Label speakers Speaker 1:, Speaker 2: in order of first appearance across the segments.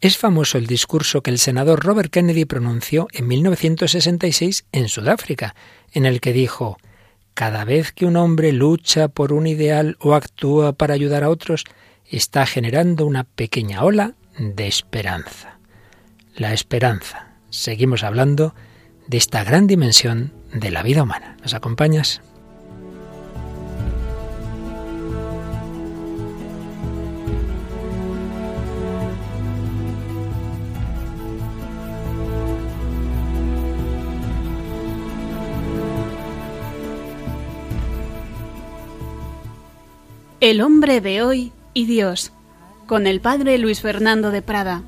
Speaker 1: Es famoso el discurso que el senador Robert Kennedy pronunció en 1966 en Sudáfrica, en el que dijo Cada vez que un hombre lucha por un ideal o actúa para ayudar a otros, está generando una pequeña ola de esperanza. La esperanza. Seguimos hablando de esta gran dimensión de la vida humana. ¿Nos acompañas?
Speaker 2: El hombre de hoy y Dios, con el padre Luis Fernando de Prada.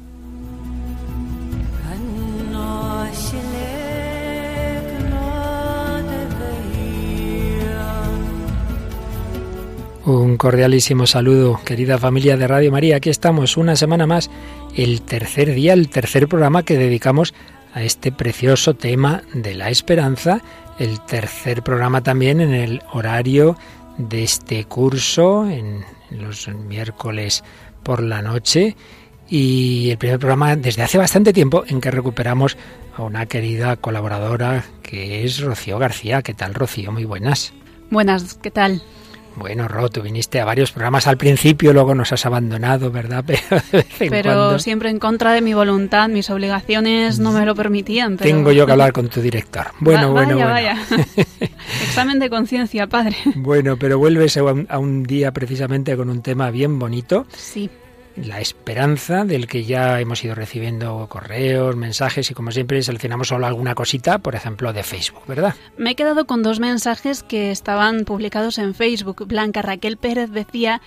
Speaker 1: Un cordialísimo saludo, querida familia de Radio María. Aquí estamos una semana más, el tercer día, el tercer programa que dedicamos a este precioso tema de la esperanza, el tercer programa también en el horario de este curso en los miércoles por la noche y el primer programa desde hace bastante tiempo en que recuperamos a una querida colaboradora que es Rocío García. ¿Qué tal, Rocío? Muy buenas.
Speaker 2: Buenas, ¿qué tal?
Speaker 1: Bueno, Ro, tú viniste a varios programas al principio, luego nos has abandonado, ¿verdad?
Speaker 2: Pero, pero siempre en contra de mi voluntad, mis obligaciones no me lo permitían.
Speaker 1: Tengo yo que hablar con tu director. Bueno, bueno,
Speaker 2: vaya, Vaya. Examen de conciencia, padre.
Speaker 1: Bueno, pero vuelves a un, a un día precisamente con un tema bien bonito.
Speaker 2: Sí
Speaker 1: la esperanza del que ya hemos ido recibiendo correos, mensajes y como siempre seleccionamos solo alguna cosita, por ejemplo, de Facebook, ¿verdad?
Speaker 2: Me he quedado con dos mensajes que estaban publicados en Facebook. Blanca Raquel Pérez decía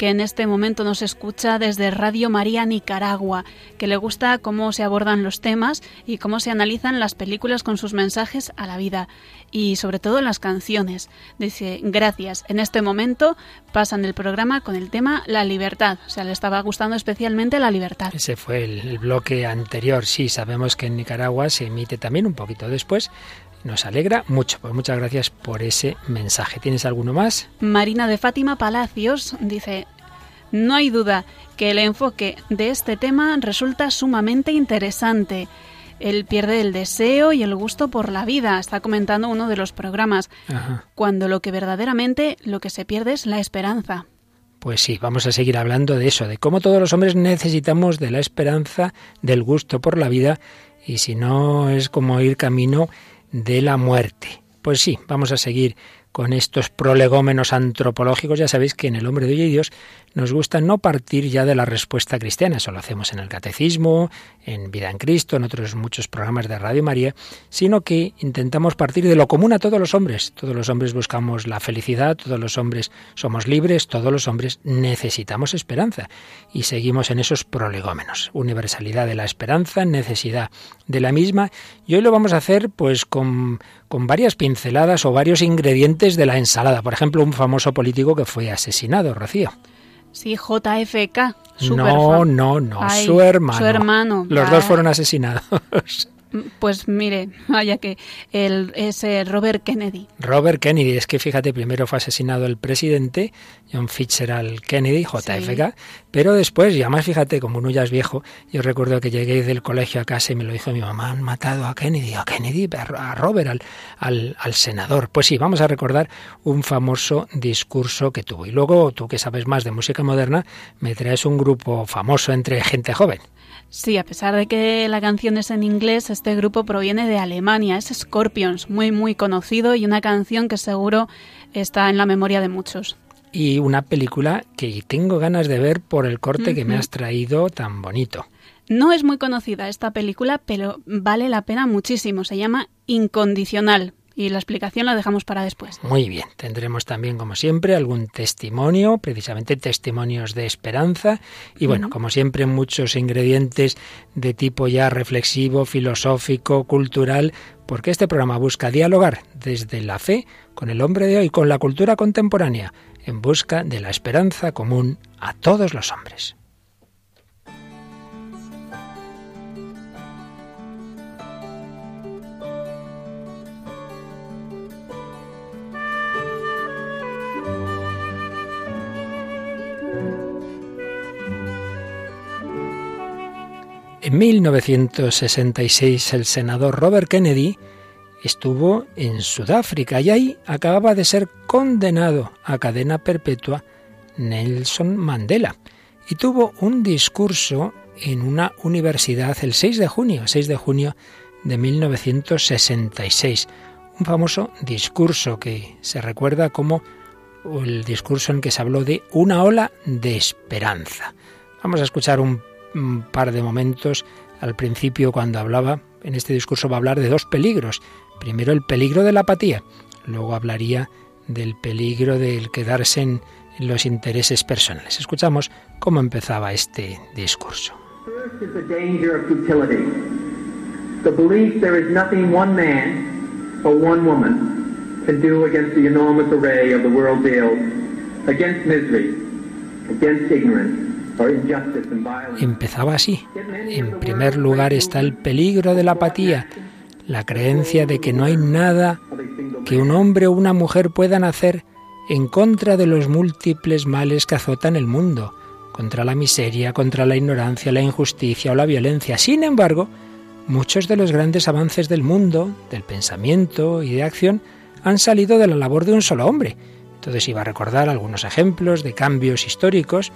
Speaker 2: que en este momento nos escucha desde Radio María Nicaragua, que le gusta cómo se abordan los temas y cómo se analizan las películas con sus mensajes a la vida y sobre todo las canciones. Dice, gracias. En este momento pasan el programa con el tema La libertad. O sea, le estaba gustando especialmente la libertad.
Speaker 1: Ese fue el, el bloque anterior. Sí, sabemos que en Nicaragua se emite también un poquito después nos alegra mucho. Pues muchas gracias por ese mensaje. ¿Tienes alguno más?
Speaker 2: Marina de Fátima Palacios dice, no hay duda que el enfoque de este tema resulta sumamente interesante. Él pierde el deseo y el gusto por la vida, está comentando uno de los programas, cuando lo que verdaderamente lo que se pierde es la esperanza.
Speaker 1: Pues sí, vamos a seguir hablando de eso, de cómo todos los hombres necesitamos de la esperanza, del gusto por la vida, y si no es como ir camino de la muerte. Pues sí, vamos a seguir con estos prolegómenos antropológicos. Ya sabéis que en el hombre de hoy y Dios nos gusta no partir ya de la respuesta cristiana, eso lo hacemos en el catecismo, en Vida en Cristo, en otros muchos programas de Radio María, sino que intentamos partir de lo común a todos los hombres. Todos los hombres buscamos la felicidad, todos los hombres somos libres, todos los hombres necesitamos esperanza y seguimos en esos prolegómenos. Universalidad de la esperanza, necesidad de la misma y hoy lo vamos a hacer pues con, con varias pinceladas o varios ingredientes de la ensalada. Por ejemplo, un famoso político que fue asesinado, Rocío.
Speaker 2: Sí, JFK.
Speaker 1: No, no, no, su hermano.
Speaker 2: Su hermano.
Speaker 1: Los dos fueron asesinados.
Speaker 2: Pues mire, vaya que el, es Robert Kennedy.
Speaker 1: Robert Kennedy, es que fíjate, primero fue asesinado el presidente, John Fitzgerald Kennedy, JFK, pero después, y además fíjate, como uno ya es viejo, yo recuerdo que llegué del colegio a casa y me lo dijo mi mamá, han matado a Kennedy, a Kennedy, a Robert, al, al, al senador. Pues sí, vamos a recordar un famoso discurso que tuvo. Y luego, tú que sabes más de música moderna, me traes un grupo famoso entre gente joven.
Speaker 2: Sí, a pesar de que la canción es en inglés, este grupo proviene de Alemania, es Scorpions, muy muy conocido y una canción que seguro está en la memoria de muchos.
Speaker 1: Y una película que tengo ganas de ver por el corte que me has traído tan bonito.
Speaker 2: No es muy conocida esta película, pero vale la pena muchísimo. Se llama Incondicional y la explicación la dejamos para después.
Speaker 1: Muy bien, tendremos también, como siempre, algún testimonio, precisamente testimonios de esperanza y bueno, como siempre, muchos ingredientes de tipo ya reflexivo, filosófico, cultural, porque este programa busca dialogar desde la fe con el hombre de hoy, con la cultura contemporánea, en busca de la esperanza común a todos los hombres. En 1966 el senador Robert Kennedy estuvo en Sudáfrica y ahí acababa de ser condenado a cadena perpetua Nelson Mandela y tuvo un discurso en una universidad el 6 de junio, 6 de junio de 1966, un famoso discurso que se recuerda como el discurso en que se habló de una ola de esperanza. Vamos a escuchar un par de momentos al principio cuando hablaba, en este discurso va a hablar de dos peligros. Primero el peligro de la apatía, luego hablaría del peligro del quedarse en, los intereses personales. Escuchamos cómo empezaba este discurso. The belief there is nothing one man or one woman can do against the enormous array of the world's ills, against misery, against ignorance, Empezaba así. En primer lugar está el peligro de la apatía, la creencia de que no hay nada que un hombre o una mujer puedan hacer en contra de los múltiples males que azotan el mundo, contra la miseria, contra la ignorancia, la injusticia o la violencia. Sin embargo, muchos de los grandes avances del mundo, del pensamiento y de acción, han salido de la labor de un solo hombre. Entonces iba a recordar algunos ejemplos de cambios históricos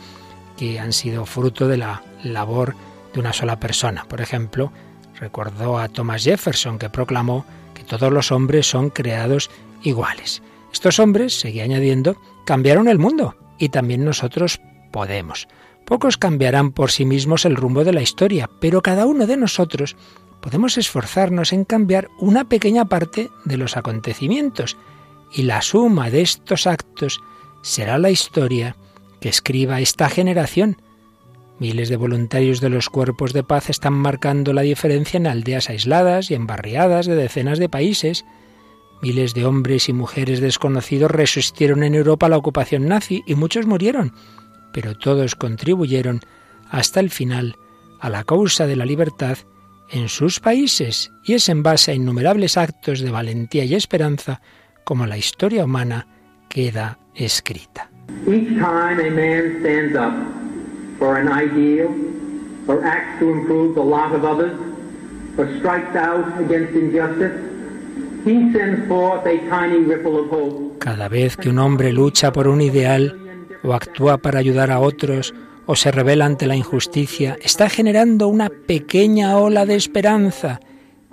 Speaker 1: que han sido fruto de la labor de una sola persona. Por ejemplo, recordó a Thomas Jefferson que proclamó que todos los hombres son creados iguales. Estos hombres, seguía añadiendo, cambiaron el mundo y también nosotros podemos. Pocos cambiarán por sí mismos el rumbo de la historia, pero cada uno de nosotros podemos esforzarnos en cambiar una pequeña parte de los acontecimientos y la suma de estos actos será la historia que escriba esta generación. Miles de voluntarios de los cuerpos de paz están marcando la diferencia en aldeas aisladas y en barriadas de decenas de países. Miles de hombres y mujeres desconocidos resistieron en Europa la ocupación nazi y muchos murieron, pero todos contribuyeron hasta el final a la causa de la libertad en sus países y es en base a innumerables actos de valentía y esperanza como la historia humana queda escrita. Each time a man stands up for an ideal, or acts to improve the lot of others, or strikes out against injustice, he sends forth a tiny ripple of hope. Cada vez que un hombre lucha por un ideal, o actúa para ayudar a otros, o se revela ante la injusticia, está generando una pequeña ola de esperanza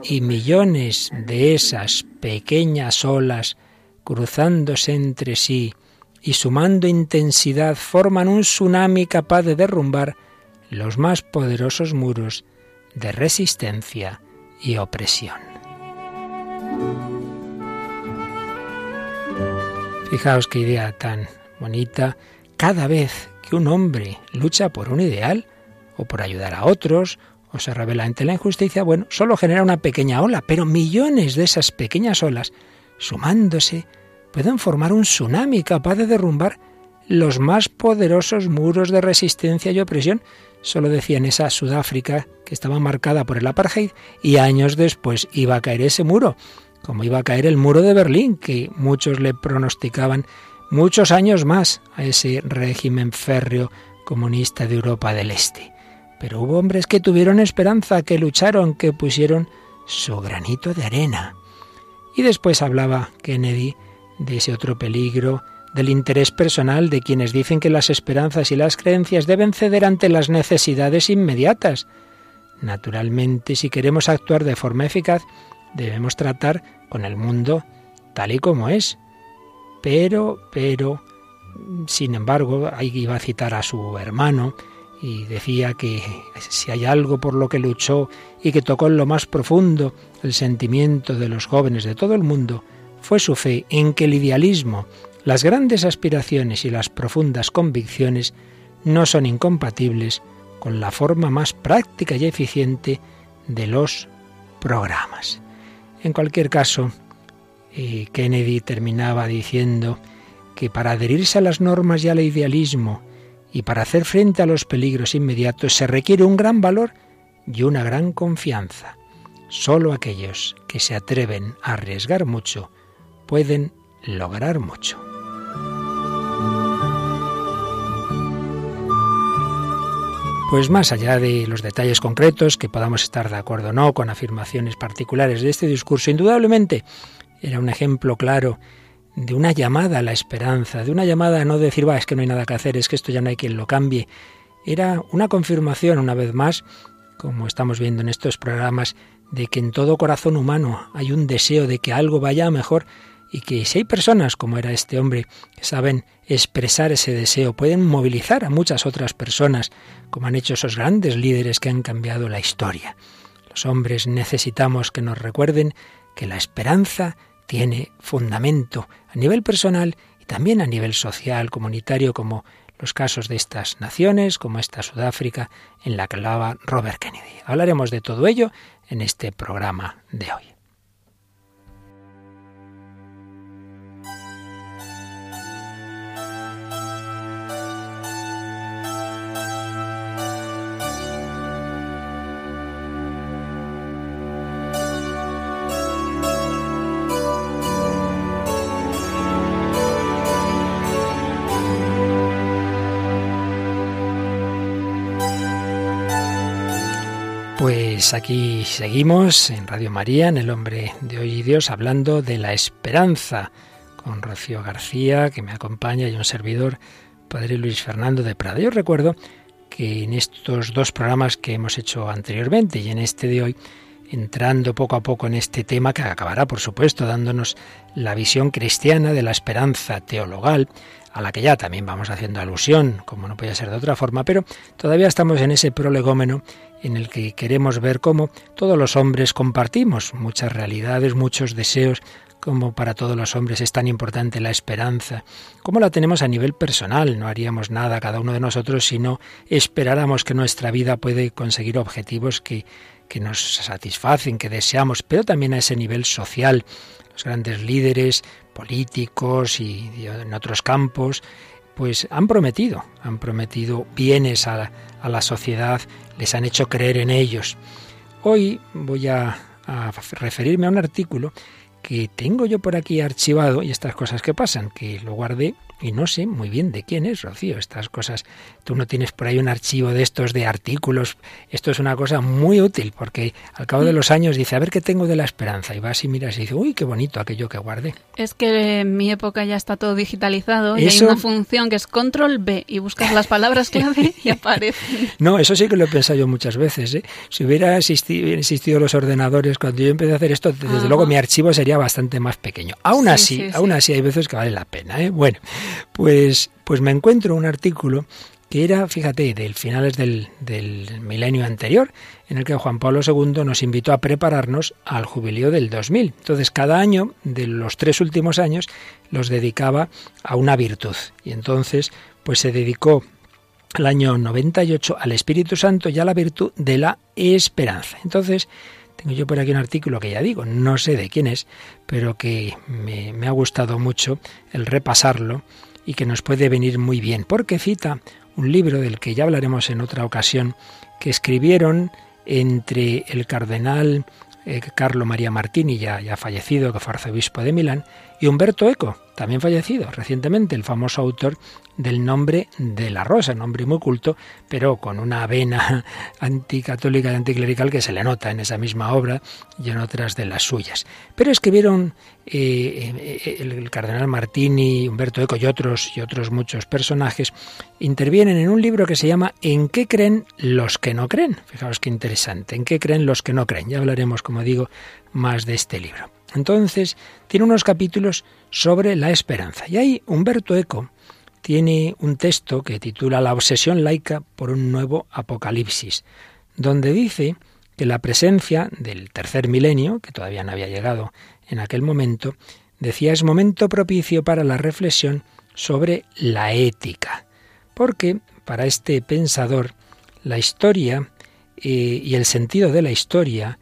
Speaker 1: y millones de esas pequeñas olas cruzándose entre sí y sumando intensidad forman un tsunami capaz de derrumbar los más poderosos muros de resistencia y opresión. Fijaos qué idea tan bonita. Cada vez que un hombre lucha por un ideal, o por ayudar a otros, o se revela ante la injusticia, bueno, solo genera una pequeña ola, pero millones de esas pequeñas olas, sumándose, pueden formar un tsunami capaz de derrumbar los más poderosos muros de resistencia y opresión. Solo decían esa Sudáfrica que estaba marcada por el apartheid y años después iba a caer ese muro, como iba a caer el muro de Berlín, que muchos le pronosticaban muchos años más a ese régimen férreo comunista de Europa del Este. Pero hubo hombres que tuvieron esperanza, que lucharon, que pusieron su granito de arena. Y después hablaba Kennedy de ese otro peligro, del interés personal de quienes dicen que las esperanzas y las creencias deben ceder ante las necesidades inmediatas. Naturalmente, si queremos actuar de forma eficaz, debemos tratar con el mundo tal y como es. Pero, pero, sin embargo, ahí iba a citar a su hermano y decía que si hay algo por lo que luchó y que tocó en lo más profundo el sentimiento de los jóvenes de todo el mundo, fue su fe en que el idealismo, las grandes aspiraciones y las profundas convicciones no son incompatibles con la forma más práctica y eficiente de los programas. En cualquier caso, eh, Kennedy terminaba diciendo que para adherirse a las normas y al idealismo y para hacer frente a los peligros inmediatos se requiere un gran valor y una gran confianza. Solo aquellos que se atreven a arriesgar mucho pueden lograr mucho. Pues más allá de los detalles concretos, que podamos estar de acuerdo o no con afirmaciones particulares de este discurso, indudablemente era un ejemplo claro de una llamada a la esperanza, de una llamada a no decir, va, es que no hay nada que hacer, es que esto ya no hay quien lo cambie. Era una confirmación, una vez más, como estamos viendo en estos programas, de que en todo corazón humano hay un deseo de que algo vaya mejor y que si hay personas, como era este hombre, que saben expresar ese deseo, pueden movilizar a muchas otras personas, como han hecho esos grandes líderes que han cambiado la historia. Los hombres necesitamos que nos recuerden que la esperanza tiene fundamento a nivel personal y también a nivel social, comunitario, como los casos de estas naciones, como esta Sudáfrica, en la que hablaba Robert Kennedy. Hablaremos de todo ello en este programa de hoy. Pues aquí seguimos en Radio María, en El Hombre de Hoy y Dios, hablando de la esperanza con Rocío García, que me acompaña, y un servidor, Padre Luis Fernando de Prada. Yo recuerdo que en estos dos programas que hemos hecho anteriormente y en este de hoy, entrando poco a poco en este tema que acabará, por supuesto, dándonos la visión cristiana de la esperanza teologal, a la que ya también vamos haciendo alusión, como no podía ser de otra forma, pero todavía estamos en ese prolegómeno en el que queremos ver cómo todos los hombres compartimos muchas realidades, muchos deseos, como para todos los hombres es tan importante la esperanza, cómo la tenemos a nivel personal, no haríamos nada cada uno de nosotros si no esperáramos que nuestra vida puede conseguir objetivos que, que nos satisfacen, que deseamos, pero también a ese nivel social. Los grandes líderes políticos y en otros campos, pues han prometido, han prometido bienes a, la sociedad, les han hecho creer en ellos. Hoy voy a referirme a un artículo que tengo yo por aquí archivado y estas cosas que pasan, que lo guardé y no sé muy bien de quién es, Rocío, estas cosas. Tú no tienes por ahí un archivo de estos de artículos. Esto es una cosa muy útil porque al cabo de los años dice, a ver qué tengo de la esperanza. Y vas y miras y dices, uy, qué bonito aquello que guardé.
Speaker 2: Es que en mi época ya está todo digitalizado y hay una función que es control B y buscas las palabras clave y aparecen.
Speaker 1: No, eso sí que lo he pensado yo muchas veces. ¿eh? Si hubiera existido, los ordenadores cuando yo empecé a hacer esto, desde luego mi archivo sería bastante más pequeño. Aún así, aún así hay veces que vale la pena. ¿eh? Bueno, pues, pues me encuentro un artículo que era, fíjate, del finales del, del, milenio anterior, en el que Juan Pablo II nos invitó a prepararnos al jubileo del 2000. Entonces, cada año, de los tres últimos años, los dedicaba a una virtud. Y entonces, pues se dedicó el año 98 al Espíritu Santo y a la virtud de la esperanza. Entonces, tengo yo por aquí un artículo que ya digo, no sé de quién es, pero que me, ha gustado mucho el repasarlo y que nos puede venir muy bien, porque cita un libro del que ya hablaremos en otra ocasión, que escribieron entre el cardenal eh, Carlo María Martini, ya, ya fallecido, que fue arzobispo de Milán, y Humberto Eco, también fallecido recientemente, el famoso autor del nombre de la rosa, nombre muy culto, pero con una vena anticatólica y anticlerical que se le nota en esa misma obra y en otras de las suyas. Pero escribieron eh, eh, el, cardenal Martini, Humberto Eco y otros, y otros muchos personajes, intervienen en un libro que se llama ¿En qué creen los que no creen? Fijaos qué interesante, ¿en qué creen los que no creen? Ya hablaremos, como digo, más de este libro. Entonces, tiene unos capítulos sobre la esperanza. Y ahí Humberto Eco tiene un texto que titula La obsesión laica por un nuevo apocalipsis, donde dice que la presencia del tercer milenio, que todavía no había llegado en aquel momento, decía es momento propicio para la reflexión sobre la ética, porque para este pensador la historia eh, y el sentido de la historia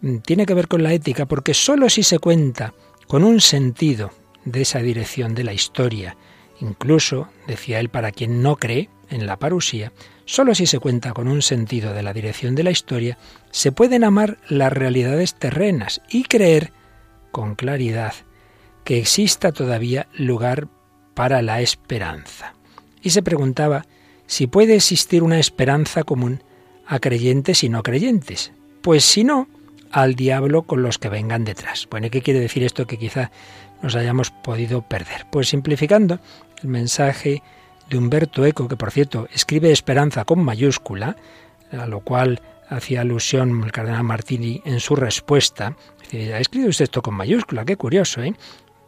Speaker 1: mm, tiene que ver con la ética, porque sólo si se cuenta con un sentido de esa dirección de la historia, incluso, decía él, para quien no cree en la parusía, sólo si se cuenta con un sentido de la dirección de la historia, se pueden amar las realidades terrenas y creer con claridad que exista todavía lugar para la esperanza. Y se preguntaba si puede existir una esperanza común a creyentes y no creyentes. Pues si no, al diablo con los que vengan detrás. Bueno, ¿y qué quiere decir esto que quizá nos hayamos podido perder? Pues simplificando, el mensaje de Humberto Eco, que por cierto escribe esperanza con mayúscula, a lo cual hacía alusión el cardenal Martini en su respuesta. Ha escrito usted esto con mayúscula, qué curioso, ¿eh?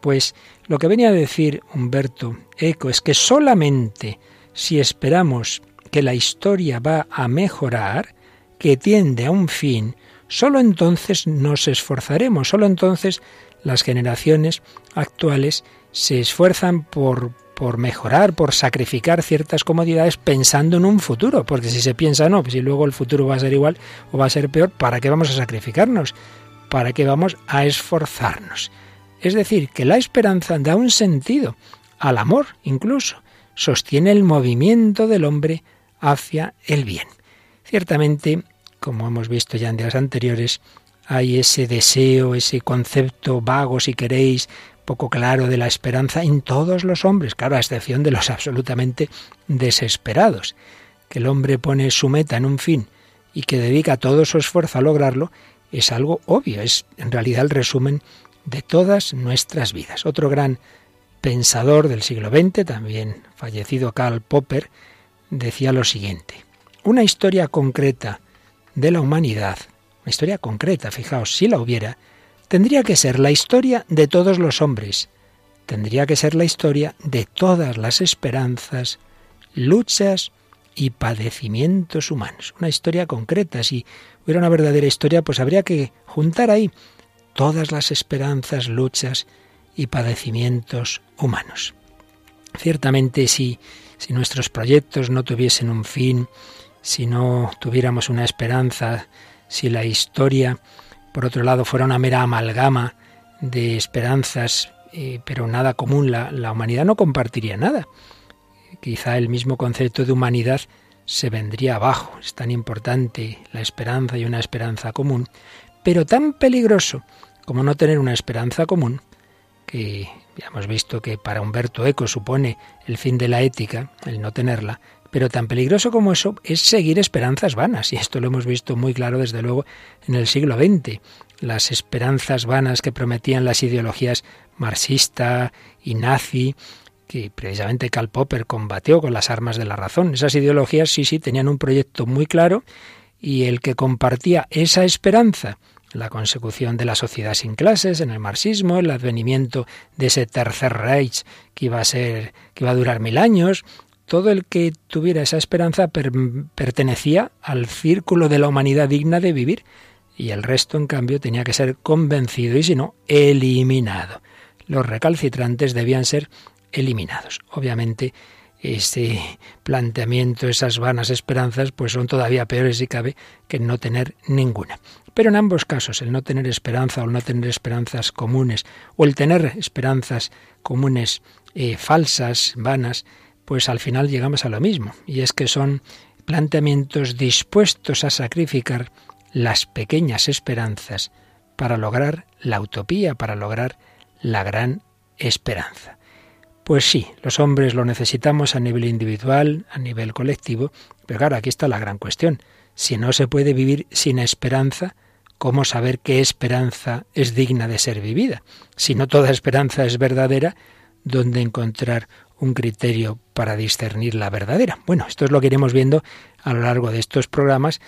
Speaker 1: Pues lo que venía a decir Humberto Eco es que solamente si esperamos que la historia va a mejorar, que tiende a un fin, solo entonces nos esforzaremos, solo entonces las generaciones actuales se esfuerzan por, por mejorar, por sacrificar ciertas comodidades pensando en un futuro, porque si se piensa no, pues si luego el futuro va a ser igual o va a ser peor, ¿para qué vamos a sacrificarnos? ¿Para qué vamos a esforzarnos? Es decir, que la esperanza da un sentido al amor incluso, sostiene el movimiento del hombre hacia el bien. Ciertamente, como hemos visto ya en días anteriores, hay ese deseo, ese concepto vago, si queréis, poco claro de la esperanza en todos los hombres, claro, a excepción de los absolutamente desesperados. Que el hombre pone su meta en un fin y que dedica todo su esfuerzo a lograrlo, es algo obvio, es en realidad el resumen de todas nuestras vidas. Otro gran pensador del siglo XX, también fallecido Karl Popper, decía lo siguiente, una historia concreta de la humanidad, una historia concreta, fijaos, si la hubiera, tendría que ser la historia de todos los hombres, tendría que ser la historia de todas las esperanzas, luchas y padecimientos humanos. Una historia concreta. Si hubiera una verdadera historia, pues habría que juntar ahí todas las esperanzas, luchas y padecimientos humanos. Ciertamente si, si nuestros proyectos no tuviesen un fin, si no tuviéramos una esperanza, si la historia por otro lado, fuera una mera amalgama de esperanzas, eh, pero nada común, la, la humanidad no compartiría nada. Quizá el mismo concepto de humanidad se vendría abajo. Es tan importante la esperanza y una esperanza común, pero tan peligroso como no tener una esperanza común, que ya hemos visto que para Humberto Eco supone el fin de la ética, el no tenerla, pero tan peligroso como eso es seguir esperanzas vanas, y esto lo hemos visto muy claro desde luego en el siglo XX. Las esperanzas vanas que prometían las ideologías marxista y nazi, que precisamente Karl Popper combatió con las armas de la razón. Esas ideologías sí, sí, tenían un proyecto muy claro y el que compartía esa esperanza, la consecución de la sociedad sin clases en el marxismo, el advenimiento de ese tercer Reich que iba a ser, que iba a durar mil años, todo el que tuviera esa esperanza pertenecía al círculo de la humanidad digna de vivir y el resto, en cambio, tenía que ser convencido y, si no, eliminado. Los recalcitrantes debían ser eliminados. Obviamente, ese planteamiento, esas vanas esperanzas, pues son todavía peores si cabe que no tener ninguna. Pero en ambos casos, el no tener esperanza o el no tener esperanzas comunes, o el tener esperanzas comunes eh, falsas, vanas, pues al final llegamos a lo mismo, y es que son planteamientos dispuestos a sacrificar las pequeñas esperanzas para lograr la utopía, para lograr la gran esperanza. Pues sí, los hombres lo necesitamos a nivel individual, a nivel colectivo, pero claro, aquí está la gran cuestión. Si no se puede vivir sin esperanza, ¿cómo saber qué esperanza es digna de ser vivida? Si no toda esperanza es verdadera, ¿dónde encontrar un criterio para discernir la verdadera. Bueno, esto es lo que iremos viendo a lo largo de estos programas,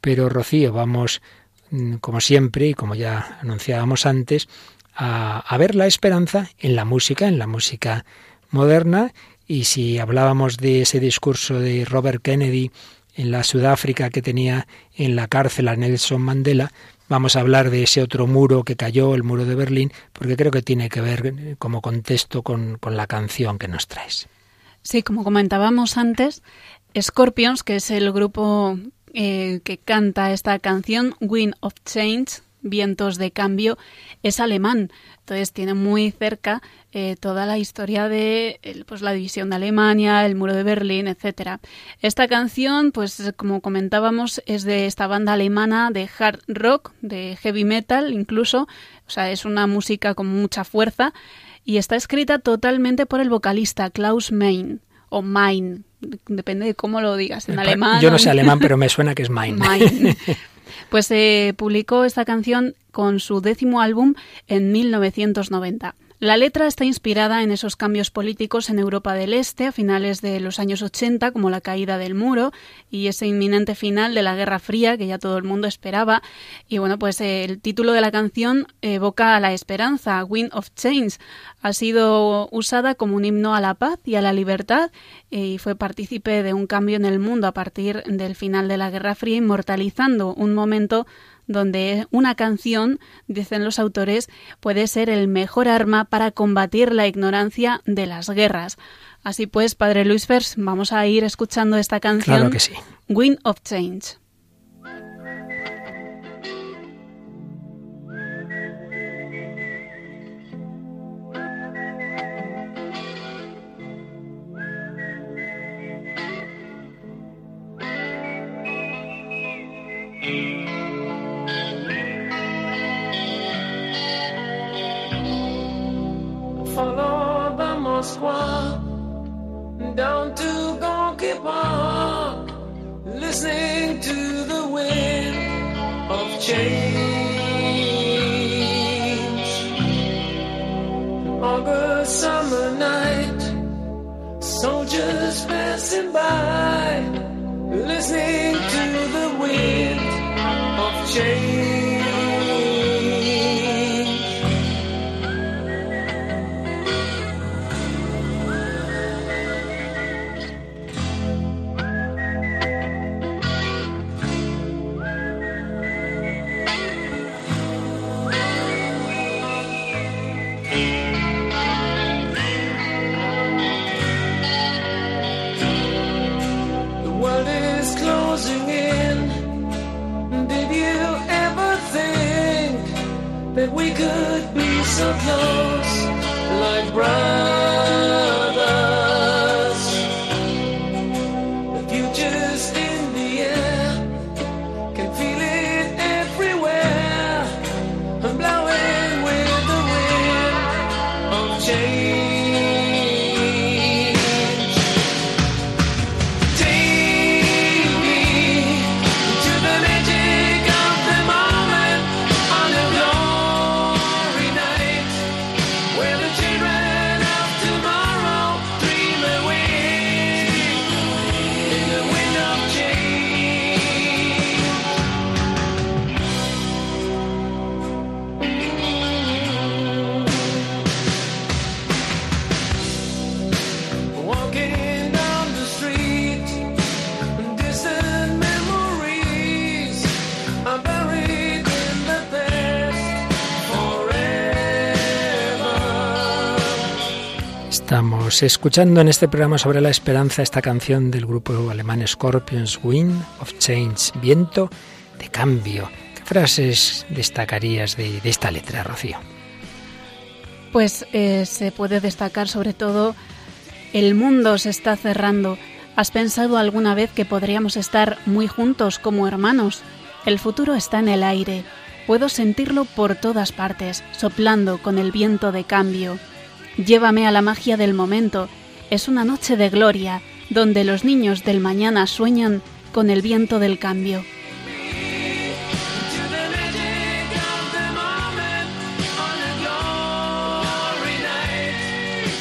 Speaker 1: pero Rocío, vamos, mm, como siempre, y como ya anunciábamos antes, a, a ver la esperanza en la música, en la música moderna, y si hablábamos de ese discurso de Robert Kennedy en la Sudáfrica que tenía en la cárcel a Nelson Mandela, Vamos a hablar de ese otro muro que cayó, el muro de Berlín, porque creo que tiene que ver eh, como contexto con, la canción que nos traes.
Speaker 2: Sí, como comentábamos antes, Scorpions, que es el grupo eh, que canta esta canción, Wind of Change, Vientos de Cambio, es alemán. Entonces tiene muy cerca eh, toda la historia de pues, la división de Alemania, el muro de Berlín, etcétera. Esta canción, pues como comentábamos, es de esta banda alemana de hard rock, de heavy metal incluso, o sea, es una música con mucha fuerza y está escrita totalmente por el vocalista Klaus Main o Mein, depende de cómo lo digas, en alemán.
Speaker 1: Yo no sé alemán, pero me suena que es Mein.
Speaker 2: Pues se eh, publicó esta canción con su décimo álbum en 1990. La letra está inspirada en esos cambios políticos en Europa del Este a finales de los años 80, como la caída del muro y ese inminente final de la Guerra Fría que ya todo el mundo esperaba. Y bueno, pues eh, el título de la canción evoca la esperanza, Wind of Change. Ha sido usada como un himno a la paz y a la libertad y fue partícipe de un cambio en el mundo a partir del final de la Guerra Fría, inmortalizando un momento donde una canción, dicen los autores, puede ser el mejor arma para combatir la ignorancia de las guerras. Así pues, Padre Luis Vers, vamos a ir escuchando esta canción.
Speaker 1: Claro que sí.
Speaker 2: Wind of Change. Moskwa down to Gonky Park, listening to the wind of change. August summer night, soldiers passing by, listening to
Speaker 1: Estamos escuchando en este programa sobre la esperanza esta canción del grupo alemán Scorpions, Wind of Change, viento de cambio. ¿Qué frases destacarías de, esta letra, Rocío?
Speaker 2: Pues eh, se puede destacar sobre todo el mundo se está cerrando. ¿Has pensado alguna vez que podríamos estar muy juntos como hermanos? El futuro está en el aire. Puedo sentirlo por todas partes, soplando con el viento de cambio. Llévame a la magia del momento. Es una noche de gloria, donde los niños del mañana sueñan con el viento del cambio.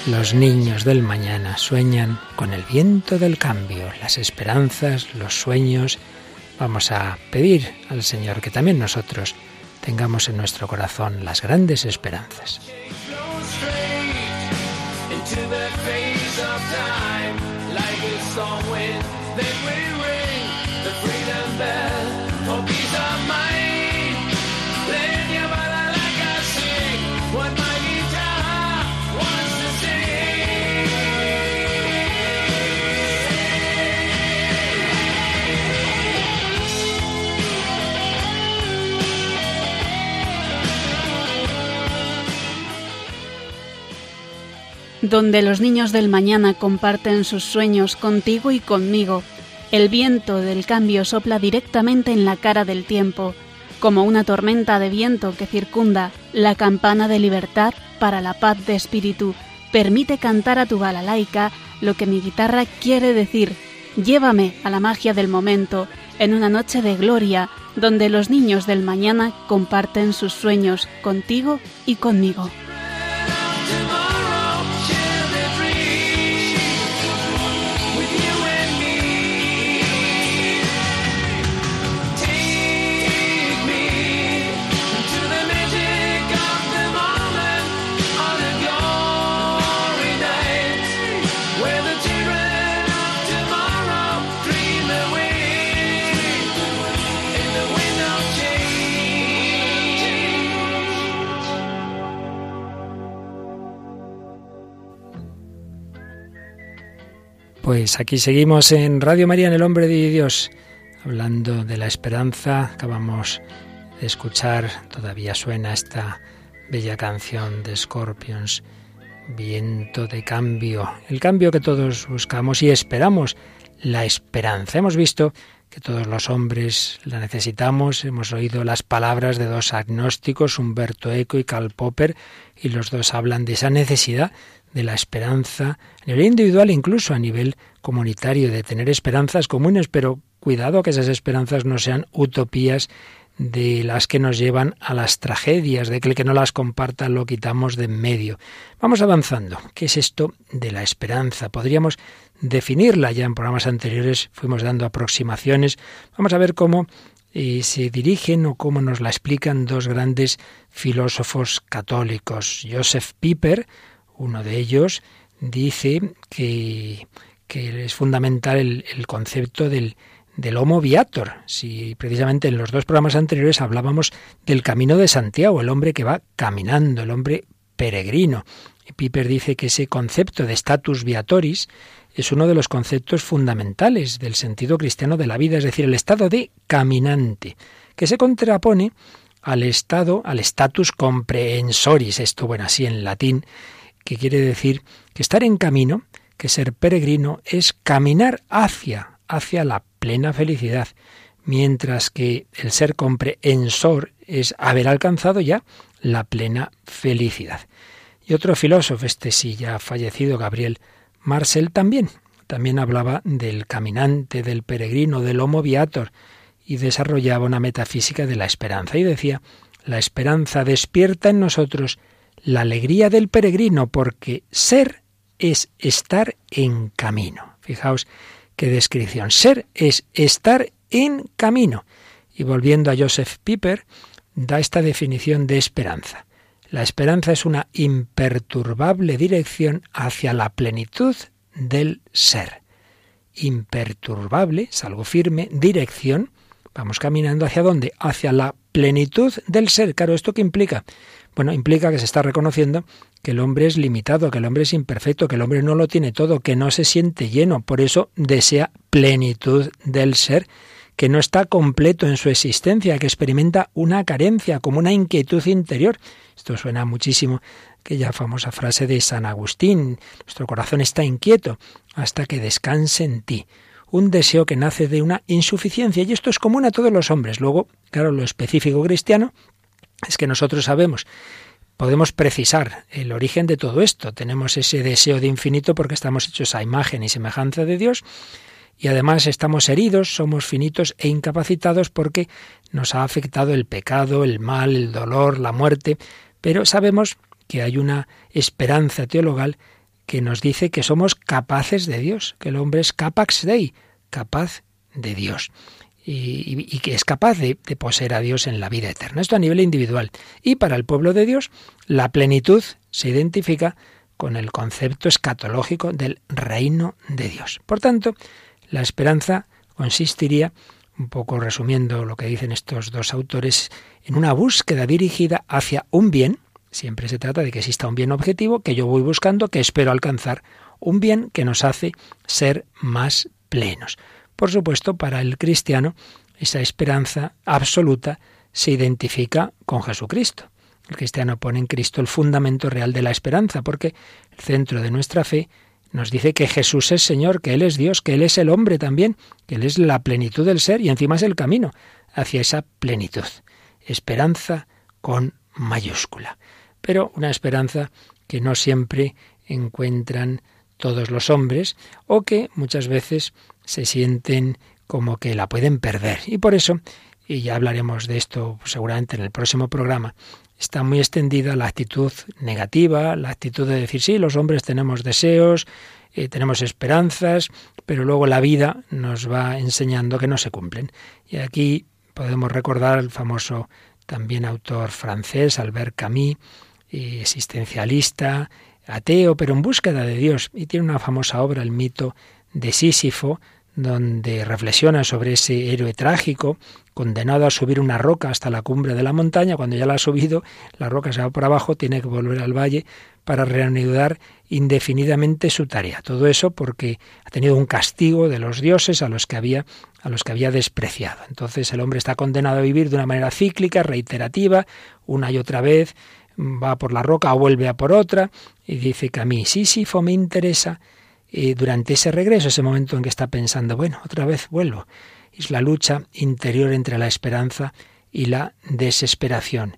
Speaker 1: Los niños del mañana sueñan con el viento del cambio, las esperanzas, los sueños. Vamos a pedir al Señor que también nosotros tengamos en nuestro corazón las grandes esperanzas. To the face of time like a storm wind.
Speaker 2: Donde los niños del mañana comparten sus sueños contigo y conmigo. El viento del cambio sopla directamente en la cara del tiempo, como una tormenta de viento que circunda la campana de libertad para la paz de espíritu. Permite cantar a tu balalaica lo que mi guitarra quiere decir. Llévame a la magia del momento, en una noche de gloria, donde los niños del mañana comparten sus sueños contigo y conmigo.
Speaker 1: Pues aquí seguimos en Radio María, en El Hombre de Dios, hablando de la esperanza. Acabamos de escuchar, todavía suena esta bella canción de Scorpions, Viento de cambio, el cambio que todos buscamos y esperamos, la esperanza. Hemos visto que todos los hombres la necesitamos. Hemos oído las palabras de dos agnósticos, Humberto Eco y Karl Popper, y los dos hablan de esa necesidad de la esperanza, a nivel individual incluso a nivel comunitario, de tener esperanzas comunes, pero cuidado que esas esperanzas no sean utopías de las que nos llevan a las tragedias, de que el que no las comparta lo quitamos de en medio. Vamos avanzando. ¿Qué es esto de la esperanza? Podríamos definirla ya en programas anteriores, fuimos dando aproximaciones. Vamos a ver cómo eh, se dirigen o cómo nos la explican dos grandes filósofos católicos. Joseph Pieper, uno de ellos dice que, es fundamental el, concepto del, Homo Viator. Si precisamente en los dos programas anteriores hablábamos del camino de Santiago, el hombre que va caminando, el hombre peregrino. Y Piper dice que ese concepto de status viatoris es uno de los conceptos fundamentales del sentido cristiano de la vida, es decir, el estado de caminante, que se contrapone al estado, al status comprehensoris, esto bueno así en latín, que quiere decir que estar en camino, que ser peregrino, es caminar hacia, hacia la plena felicidad, mientras que el ser comprehensor es haber alcanzado ya la plena felicidad. Y otro filósofo, este sí ya fallecido, Gabriel Marcel, también, también hablaba del caminante, del peregrino, del homo viator, y desarrollaba una metafísica de la esperanza, y decía, la esperanza despierta en nosotros la alegría del peregrino, porque ser es estar en camino. Fijaos qué descripción. Ser es estar en camino. Y volviendo a Joseph Piper, da esta definición de esperanza. La esperanza es una imperturbable dirección hacia la plenitud del ser. Imperturbable, es algo firme, dirección, vamos caminando hacia dónde? Hacia la plenitud del ser. Claro, ¿esto qué implica? Bueno, implica que se está reconociendo que el hombre es limitado, que el hombre es imperfecto, que el hombre no lo tiene todo, que no se siente lleno, por eso desea plenitud del ser, que no está completo en su existencia, que experimenta una carencia, como una inquietud interior. Esto suena muchísimo aquella famosa frase de San Agustín, nuestro corazón está inquieto hasta que descanse en ti un deseo que nace de una insuficiencia y esto es común a todos los hombres. Luego, claro, lo específico cristiano es que nosotros sabemos, podemos precisar el origen de todo esto. Tenemos ese deseo de infinito porque estamos hechos a imagen y semejanza de Dios y además estamos heridos, somos finitos e incapacitados porque nos ha afectado el pecado, el mal, el dolor, la muerte, pero sabemos que hay una esperanza teologal que nos dice que somos capaces de Dios, que el hombre es capax dei, capaz de Dios y, que es capaz de, poseer a Dios en la vida eterna. Esto a nivel individual. Y para el pueblo de Dios, la plenitud se identifica con el concepto escatológico del reino de Dios. Por tanto, la esperanza consistiría, un poco resumiendo lo que dicen estos dos autores, en una búsqueda dirigida hacia un bien. Siempre se trata de que exista un bien objetivo que yo voy buscando, que espero alcanzar, un bien que nos hace ser más plenos. Por supuesto, para el cristiano, esa esperanza absoluta se identifica con Jesucristo. El cristiano pone en Cristo el fundamento real de la esperanza, porque el centro de nuestra fe nos dice que Jesús es Señor, que Él es Dios, que Él es el hombre también, que Él es la plenitud del ser y encima es el camino hacia esa plenitud. Esperanza con mayúscula. Pero una esperanza que no siempre encuentran todos los hombres o que muchas veces se sienten como que la pueden perder. Y por eso, y ya hablaremos de esto seguramente en el próximo programa, está muy extendida la actitud negativa, la actitud de decir, sí, los hombres tenemos deseos, eh, tenemos esperanzas, pero luego la vida nos va enseñando que no se cumplen. Y aquí podemos recordar al famoso también autor francés, Albert Camus, eh, existencialista, ateo, pero en búsqueda de Dios. Y tiene una famosa obra, El mito de Sísifo, donde reflexiona sobre ese héroe trágico, condenado a subir una roca hasta la cumbre de la montaña. Cuando ya la ha subido, la roca se va por abajo, tiene que volver al valle para reanudar indefinidamente su tarea. Todo eso porque ha tenido un castigo de los dioses a los que había a los que había despreciado. Entonces el hombre está condenado a vivir de una manera cíclica, reiterativa, una y otra vez, va por la roca vuelve a por otra, y dice que a mí Sísifo me interesa y durante ese regreso, ese momento en que está pensando, bueno, otra vez vuelvo. Es la lucha interior entre la esperanza y la desesperación.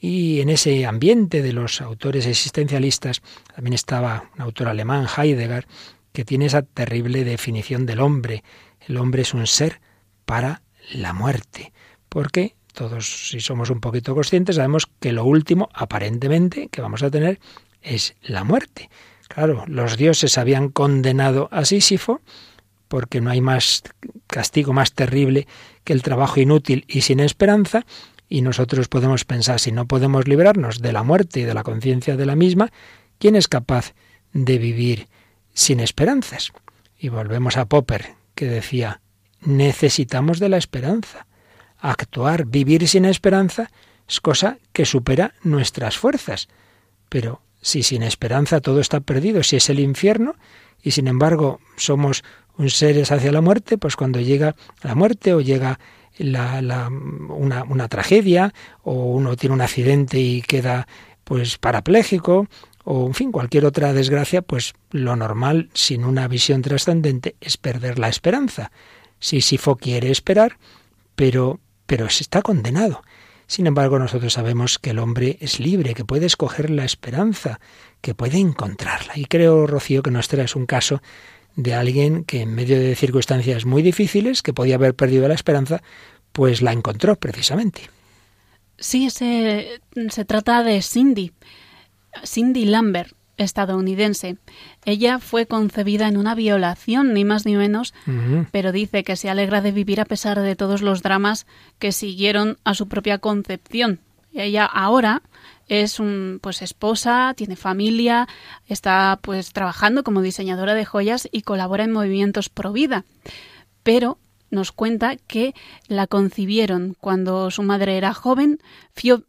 Speaker 1: Y en ese ambiente de los autores existencialistas también estaba un autor alemán, Heidegger, que tiene esa terrible definición del hombre. El hombre es un ser para la muerte. Porque todos, si somos un poquito conscientes, sabemos que lo último, aparentemente, que vamos a tener es la muerte. Claro, los dioses habían condenado a Sísifo porque no hay más castigo más terrible que el trabajo inútil y sin esperanza, y nosotros podemos pensar, si no podemos librarnos de la muerte y de la conciencia de la misma, ¿quién es capaz de vivir sin esperanzas? Y volvemos a Popper, que decía, necesitamos de la esperanza. Actuar, vivir sin esperanza, es cosa que supera nuestras fuerzas. Pero si sin esperanza todo está perdido, si es el infierno, y sin embargo somos un seres hacia la muerte, pues cuando llega la muerte o llega la, una, tragedia, o uno tiene un accidente y queda pues parapléjico, o en fin, cualquier otra desgracia, pues lo normal, sin una visión trascendente, es perder la esperanza. Si Sifo quiere esperar, pero, pero está condenado. Sin embargo, nosotros sabemos que el hombre es libre, que puede escoger la esperanza, que puede encontrarla. Y creo, Rocío, que nuestra es un caso de alguien que en medio de circunstancias muy difíciles, que podía haber perdido la esperanza, pues la encontró precisamente.
Speaker 2: Sí, se, se trata de Cindy, Cindy Lambert estadounidense. Ella fue concebida en una violación, ni más ni menos, pero dice que se alegra de vivir a pesar de todos los dramas que siguieron a su propia concepción. Ella ahora es un, pues esposa, tiene familia, está pues trabajando como diseñadora de joyas y colabora en movimientos pro vida. Pero nos cuenta que la concibieron cuando su madre era joven,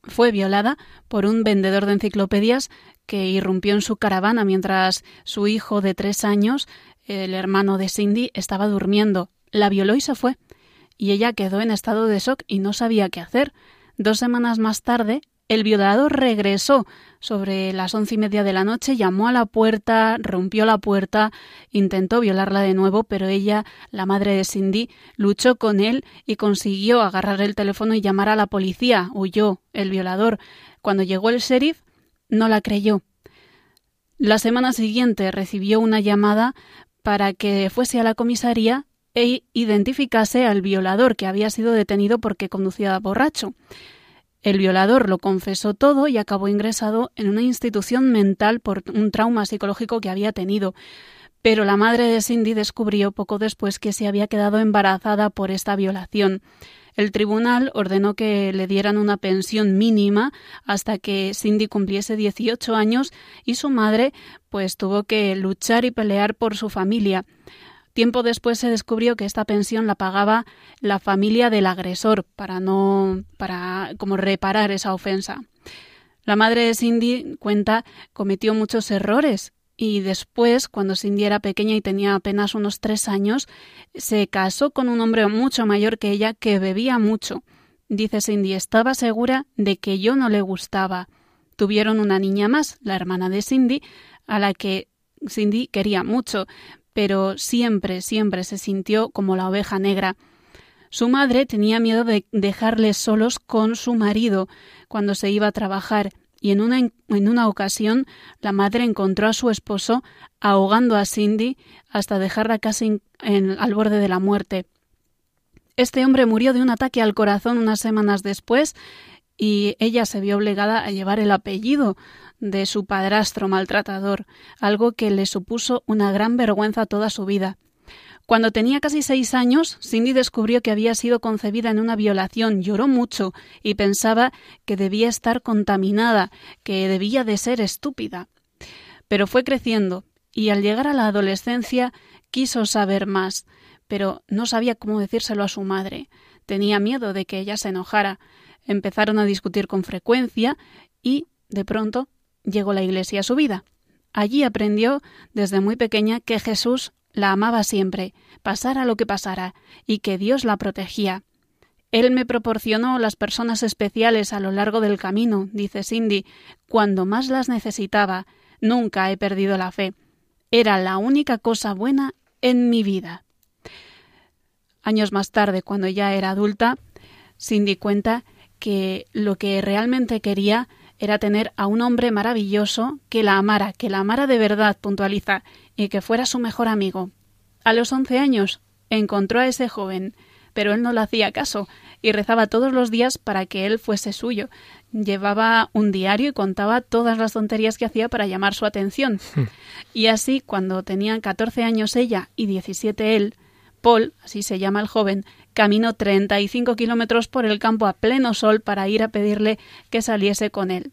Speaker 2: fue violada por un vendedor de enciclopedias que irrumpió en su caravana mientras su hijo de tres años, el hermano de Cindy, estaba durmiendo. La violó y se fue. Y ella quedó en estado de shock y no sabía qué hacer. Dos semanas más tarde, el violador regresó sobre las once y media de la noche, llamó a la puerta, rompió la puerta, intentó violarla de nuevo, pero ella, la madre de Cindy, luchó con él y consiguió agarrar el teléfono y llamar a la policía. Huyó el violador. Cuando llegó el sheriff, no la creyó. La semana siguiente recibió una llamada para que fuese a la comisaría e identificase al violador que había sido detenido porque conducía borracho. El violador lo confesó todo y acabó ingresado en una institución mental por un trauma psicológico que había tenido. Pero la madre de Cindy descubrió poco después que se había quedado embarazada por esta violación. El tribunal ordenó que le dieran una pensión mínima hasta que Cindy cumpliese 18 años y su madre pues tuvo que luchar y pelear por su familia. Tiempo después se descubrió que esta pensión la pagaba la familia del agresor para no para como reparar esa ofensa. La madre de Cindy cuenta cometió muchos errores y después, cuando Cindy era pequeña y tenía apenas unos tres años, se casó con un hombre mucho mayor que ella que bebía mucho. Dice Cindy, estaba segura de que yo no le gustaba. Tuvieron una niña más, la hermana de Cindy, a la que Cindy quería mucho, pero siempre, siempre se sintió como la oveja negra. Su madre tenía miedo de dejarles solos con su marido cuando se iba a trabajar y en una, en una ocasión la madre encontró a su esposo ahogando a Cindy hasta dejarla casi al borde de la muerte. Este hombre murió de un ataque al corazón unas semanas después y ella se vio obligada a llevar el apellido de su padrastro maltratador, algo que le supuso una gran vergüenza toda su vida. Cuando tenía casi seis años, Cindy descubrió que había sido concebida en una violación, lloró mucho y pensaba que debía estar contaminada, que debía de ser estúpida. Pero fue creciendo, y al llegar a la adolescencia quiso saber más, pero no sabía cómo decírselo a su madre. Tenía miedo de que ella se enojara. Empezaron a discutir con frecuencia y, de pronto, llegó la Iglesia a su vida. Allí aprendió desde muy pequeña que Jesús la amaba siempre, pasara lo que pasara, y que Dios la protegía. Él me proporcionó las personas especiales a lo largo del camino, dice Cindy, cuando más las necesitaba. Nunca he perdido la fe. Era la única cosa buena en mi vida. Años más tarde, cuando ya era adulta, Cindy cuenta que lo que realmente quería era tener a un hombre maravilloso que la amara, que la amara de verdad, puntualiza, y que fuera su mejor amigo. A los once años encontró a ese joven, pero él no le hacía caso y rezaba todos los días para que él fuese suyo. Llevaba un diario y contaba todas las tonterías que hacía para llamar su atención. Hmm. Y así, cuando tenían catorce años ella y diecisiete él, Paul, así se llama el joven, caminó treinta y cinco kilómetros por el campo a pleno sol para ir a pedirle que saliese con él.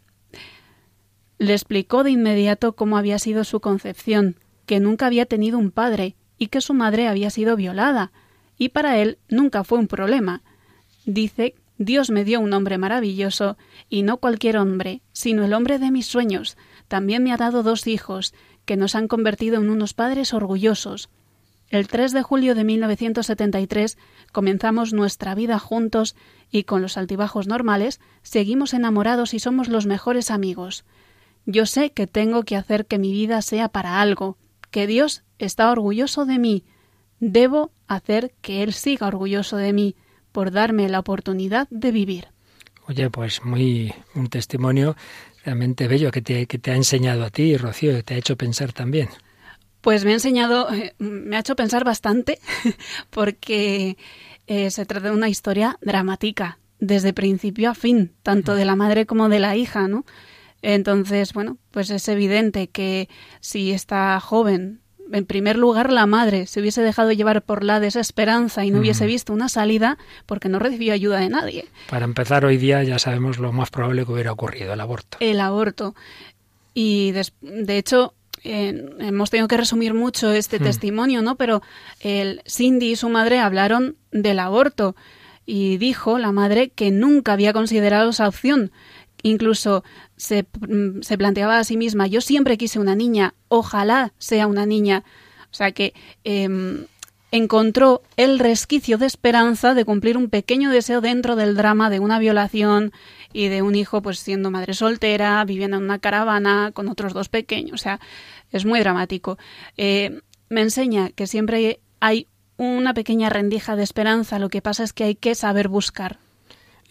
Speaker 2: Le explicó de inmediato cómo había sido su concepción, que nunca había tenido un padre y que su madre había sido violada, y para él nunca fue un problema. Dice, Dios me dio un hombre maravilloso, y no cualquier hombre, sino el hombre de mis sueños. También me ha dado dos hijos, que nos han convertido en unos padres orgullosos. El 3 de julio de 1973 comenzamos nuestra vida juntos y con los altibajos normales seguimos enamorados y somos los mejores amigos. Yo sé que tengo que hacer que mi vida sea para algo, que Dios está orgulloso de mí. Debo hacer que Él siga orgulloso de mí por darme la oportunidad de vivir.
Speaker 1: Oye, pues muy un testimonio realmente bello que te, que te ha enseñado a ti, Rocío, te ha hecho pensar también.
Speaker 2: Pues me ha enseñado, eh, me ha hecho pensar bastante, porque eh, se trata de una historia dramática, desde principio a fin, tanto de la madre como de la hija, ¿no? Entonces, bueno, pues es evidente que si esta joven, en primer lugar la madre, se hubiese dejado llevar por la desesperanza y no hubiese visto una salida, porque no recibió ayuda de nadie.
Speaker 1: Para empezar, hoy día ya sabemos lo más probable que hubiera ocurrido, el aborto.
Speaker 2: El aborto. Y de, hecho, hemos tenido que resumir mucho este hmm. testimonio, ¿no? Pero el Cindy y su madre hablaron del aborto y dijo la madre que nunca había considerado esa opción. Incluso Mm, se, planteaba a sí misma, yo siempre quise una niña, ojalá sea una niña. O sea que em, encontró el resquicio de esperanza de cumplir un pequeño deseo dentro del drama de una violación y de un hijo pues siendo madre soltera, viviendo en una caravana con otros dos pequeños. O sea, es muy dramático. Eh, me enseña que siempre hay una pequeña rendija de esperanza, lo que pasa es que hay que saber buscar.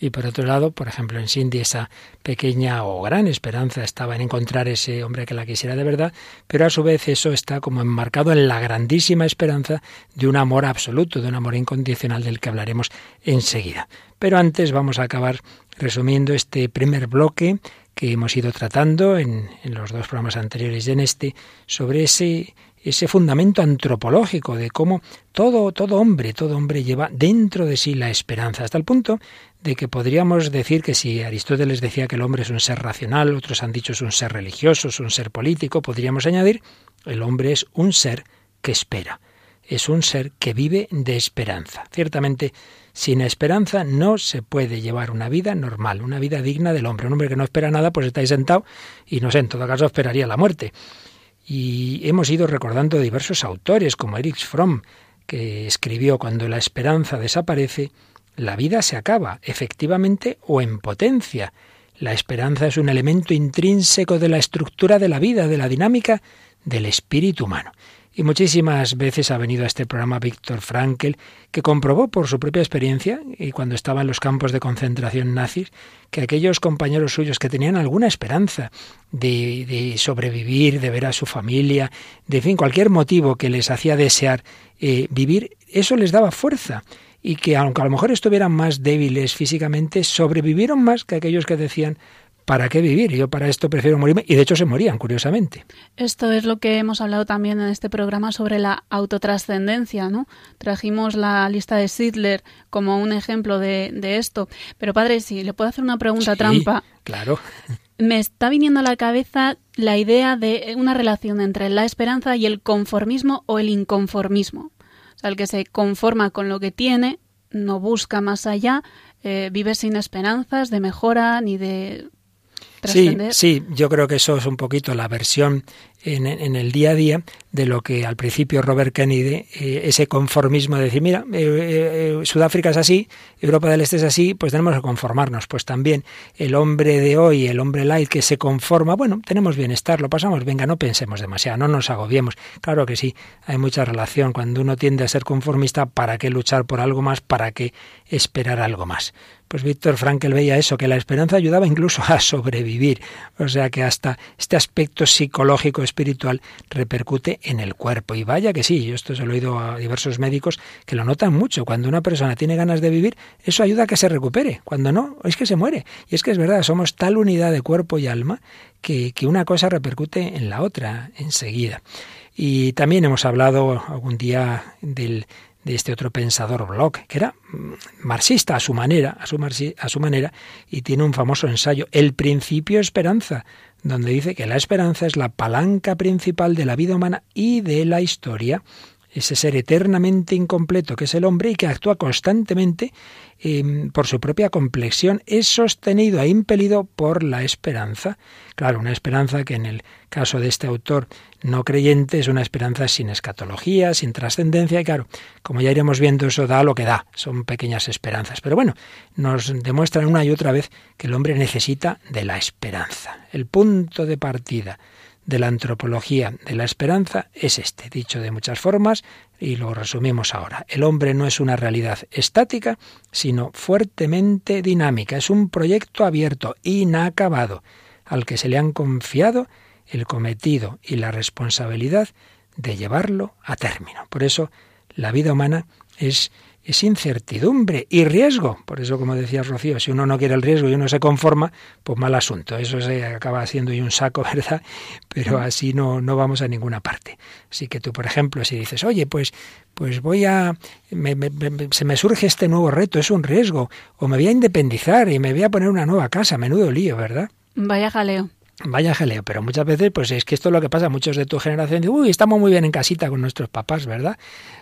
Speaker 1: Y por otro lado, por ejemplo, en Cindy esa pequeña o gran esperanza estaba en encontrar ese hombre que la quisiera de verdad, pero a su vez eso está como enmarcado en la grandísima esperanza de un amor absoluto, de un amor incondicional del que hablaremos enseguida. Pero antes vamos a acabar resumiendo este primer bloque que hemos ido tratando en, en los dos programas anteriores y en este sobre ese ese fundamento antropológico de cómo todo, todo hombre, todo hombre lleva dentro de sí la esperanza, hasta el punto de que podríamos decir que si Aristóteles decía que el hombre es un ser racional, otros han dicho es un ser religioso, es un ser político, podríamos añadir, el hombre es un ser que espera, es un ser que vive de esperanza. Ciertamente, sin esperanza no se puede llevar una vida normal, una vida digna del hombre. Un hombre que no espera nada, pues está ahí sentado y no sé, en todo caso esperaría la muerte. Y hemos ido recordando diversos autores, como Erich Fromm, que escribió Cuando la esperanza desaparece, la vida se acaba, efectivamente o en potencia. La esperanza es un elemento intrínseco de la estructura de la vida, de la dinámica del espíritu humano. Y muchísimas veces ha venido a este programa Víctor Frankel, que comprobó por su propia experiencia, y cuando estaba en los campos de concentración nazis, que aquellos compañeros suyos que tenían alguna esperanza de, sobrevivir, de ver a su familia, de fin, cualquier motivo que les hacía desear eh, vivir, eso les daba fuerza. Y que aunque a lo mejor estuvieran más débiles físicamente, sobrevivieron más que aquellos que decían ¿para qué vivir? Yo para esto prefiero morirme. Y de hecho se morían, curiosamente.
Speaker 2: Esto es lo que hemos hablado también en este programa sobre la autotrascendencia, ¿no? Trajimos la lista de Sidler como un ejemplo de, esto. Pero padre, si le puedo hacer una pregunta trampa.
Speaker 1: Claro.
Speaker 2: Me está viniendo a la cabeza la idea de una relación entre la esperanza y el conformismo o el inconformismo. O sea, el que se conforma con lo que tiene, no busca más allá, eh, vive sin esperanzas de mejora ni de
Speaker 1: Sí, sí, yo creo que eso es un poquito la versión en, el día a día de lo que al principio Robert Kennedy, eh, ese conformismo de decir, mira, eh, eh, Sudáfrica es así, Europa del Este es así, pues tenemos que conformarnos. Pues también el hombre de hoy, el hombre light que se conforma, bueno, tenemos bienestar, lo pasamos, venga, no pensemos demasiado, no nos agobiemos. Claro que sí, hay mucha relación. Cuando uno tiende a ser conformista, ¿para qué luchar por algo más? ¿Para qué esperar algo más? Pues Víctor Frankel veía eso, que la esperanza ayudaba incluso a sobrevivir. O sea que hasta este aspecto psicológico espiritual repercute en el cuerpo. Y vaya que sí, yo esto se lo he oído a diversos médicos que lo notan mucho. Cuando una persona tiene ganas de vivir, eso ayuda a que se recupere. Cuando no, es que se muere. Y es que es verdad, somos tal unidad de cuerpo y alma que, que una cosa repercute en la otra enseguida. Y también hemos hablado algún día del de este otro pensador Bloch, que era mm, marxista a su manera, a su, a su manera, y tiene un famoso ensayo, El principio esperanza, donde dice que la esperanza es la palanca principal de la vida humana y de la historia ese ser eternamente incompleto que es el hombre y que actúa constantemente em, por su propia complexión, es sostenido e impelido por la esperanza. Claro, una esperanza que en el caso de este autor no creyente es una esperanza sin escatología, sin trascendencia, y claro, como ya iremos viendo, eso da lo que da, son pequeñas esperanzas. Pero bueno, nos demuestran una y otra vez que el hombre necesita de la esperanza. El punto de partida de la antropología de la esperanza es este, dicho de muchas formas, y lo resumimos ahora. El hombre no es una realidad estática, sino fuertemente dinámica. Es un proyecto abierto, inacabado, al que se le han confiado el cometido y la responsabilidad de llevarlo a término. Por eso, la vida humana es es incertidumbre y riesgo. Por eso, como decía Rocío, si uno no quiere el riesgo y uno se conforma, pues mal asunto. Eso se acaba siendo un saco, ¿verdad? Pero así no, no vamos a ninguna parte. Así que tú, por ejemplo, si dices, oye, pues, pues voy a, se me surge este nuevo reto, es un riesgo, o me voy a independizar y me voy a poner una nueva casa, menudo lío, ¿verdad?
Speaker 2: Vaya jaleo.
Speaker 1: Vaya jaleo, pero muchas veces, pues es que esto es lo que pasa. Muchos de tu generación dicen, uy, estamos muy bien en casita con nuestros papás, ¿verdad?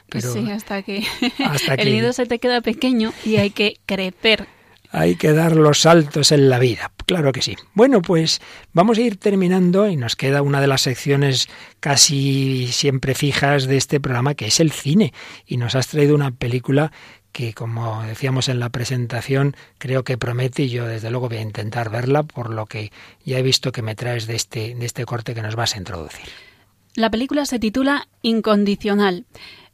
Speaker 2: Pero sí, hasta que el nido se te queda pequeño y hay que crecer.
Speaker 1: Hay que dar los saltos en la vida, claro que sí. Bueno, pues vamos a ir terminando y nos queda una de las secciones casi siempre fijas de este programa, que es el cine. Y nos has traído una película que como decíamos en la presentación, creo que promete y yo desde luego voy a intentar verla por lo que ya he visto que me traes de este, de este corte que nos vas a introducir.
Speaker 2: La película se titula Incondicional.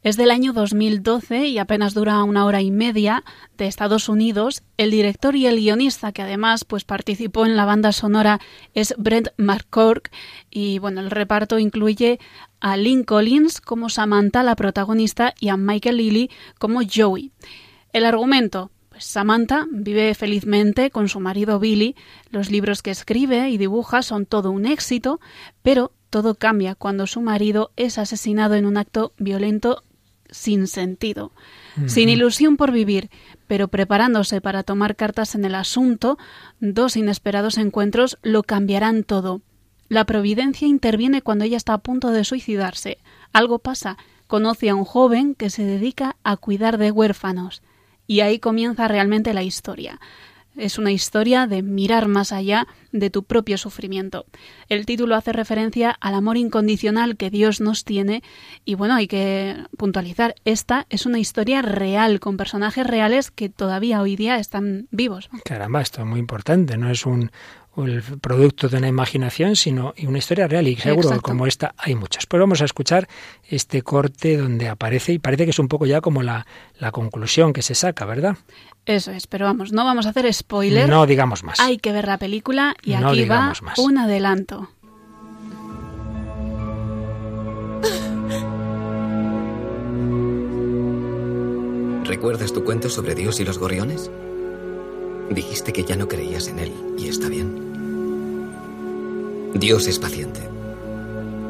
Speaker 2: Es del año 2012 y apenas dura una hora y media de Estados Unidos. El director y el guionista, que además pues, participó en la banda sonora, es Brent McCork. Y bueno, el reparto incluye a Lynn Collins como Samantha, la protagonista, y a Michael Lilly como Joey. El argumento. Pues Samantha vive felizmente con su marido Billy. Los libros que escribe y dibuja son todo un éxito, pero todo cambia cuando su marido es asesinado en un acto violento sin sentido, sin ilusión por vivir, pero preparándose para tomar cartas en el asunto, dos inesperados encuentros lo cambiarán todo. La providencia interviene cuando ella está a punto de suicidarse. Algo pasa. Conoce a un joven que se dedica a cuidar de huérfanos. Y ahí comienza realmente la historia. Es una historia de mirar más allá de tu propio sufrimiento. El título hace referencia al amor incondicional que Dios nos tiene y bueno, hay que puntualizar, esta es una historia real con personajes reales que todavía hoy día están vivos.
Speaker 1: Caramba, esto es muy importante, no es un, el producto de una imaginación, sino una historia real. Y seguro como esta hay muchas. Pues vamos a escuchar este corte donde aparece y parece que es un poco ya como la, la conclusión que se saca, ¿verdad?
Speaker 2: Eso es, pero vamos, no vamos a hacer spoiler.
Speaker 1: No digamos más.
Speaker 2: Hay que ver la película y aquí va un adelanto.
Speaker 3: ¿Recuerdas tu cuento sobre Dios y los gorriones? Dijiste que ya no creías en él, y está bien. Dios es paciente.